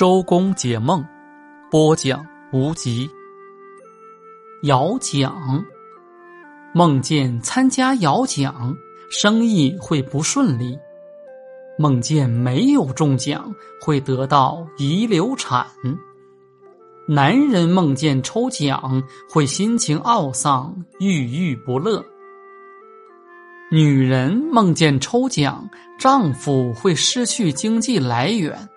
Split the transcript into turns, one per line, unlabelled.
周公解梦播讲无极。摇奖梦见参加摇奖生意会不顺利梦见没有中奖会得到遗留产男人梦见抽奖会心情懊丧郁郁不乐。女人梦见抽奖丈夫会失去经济来源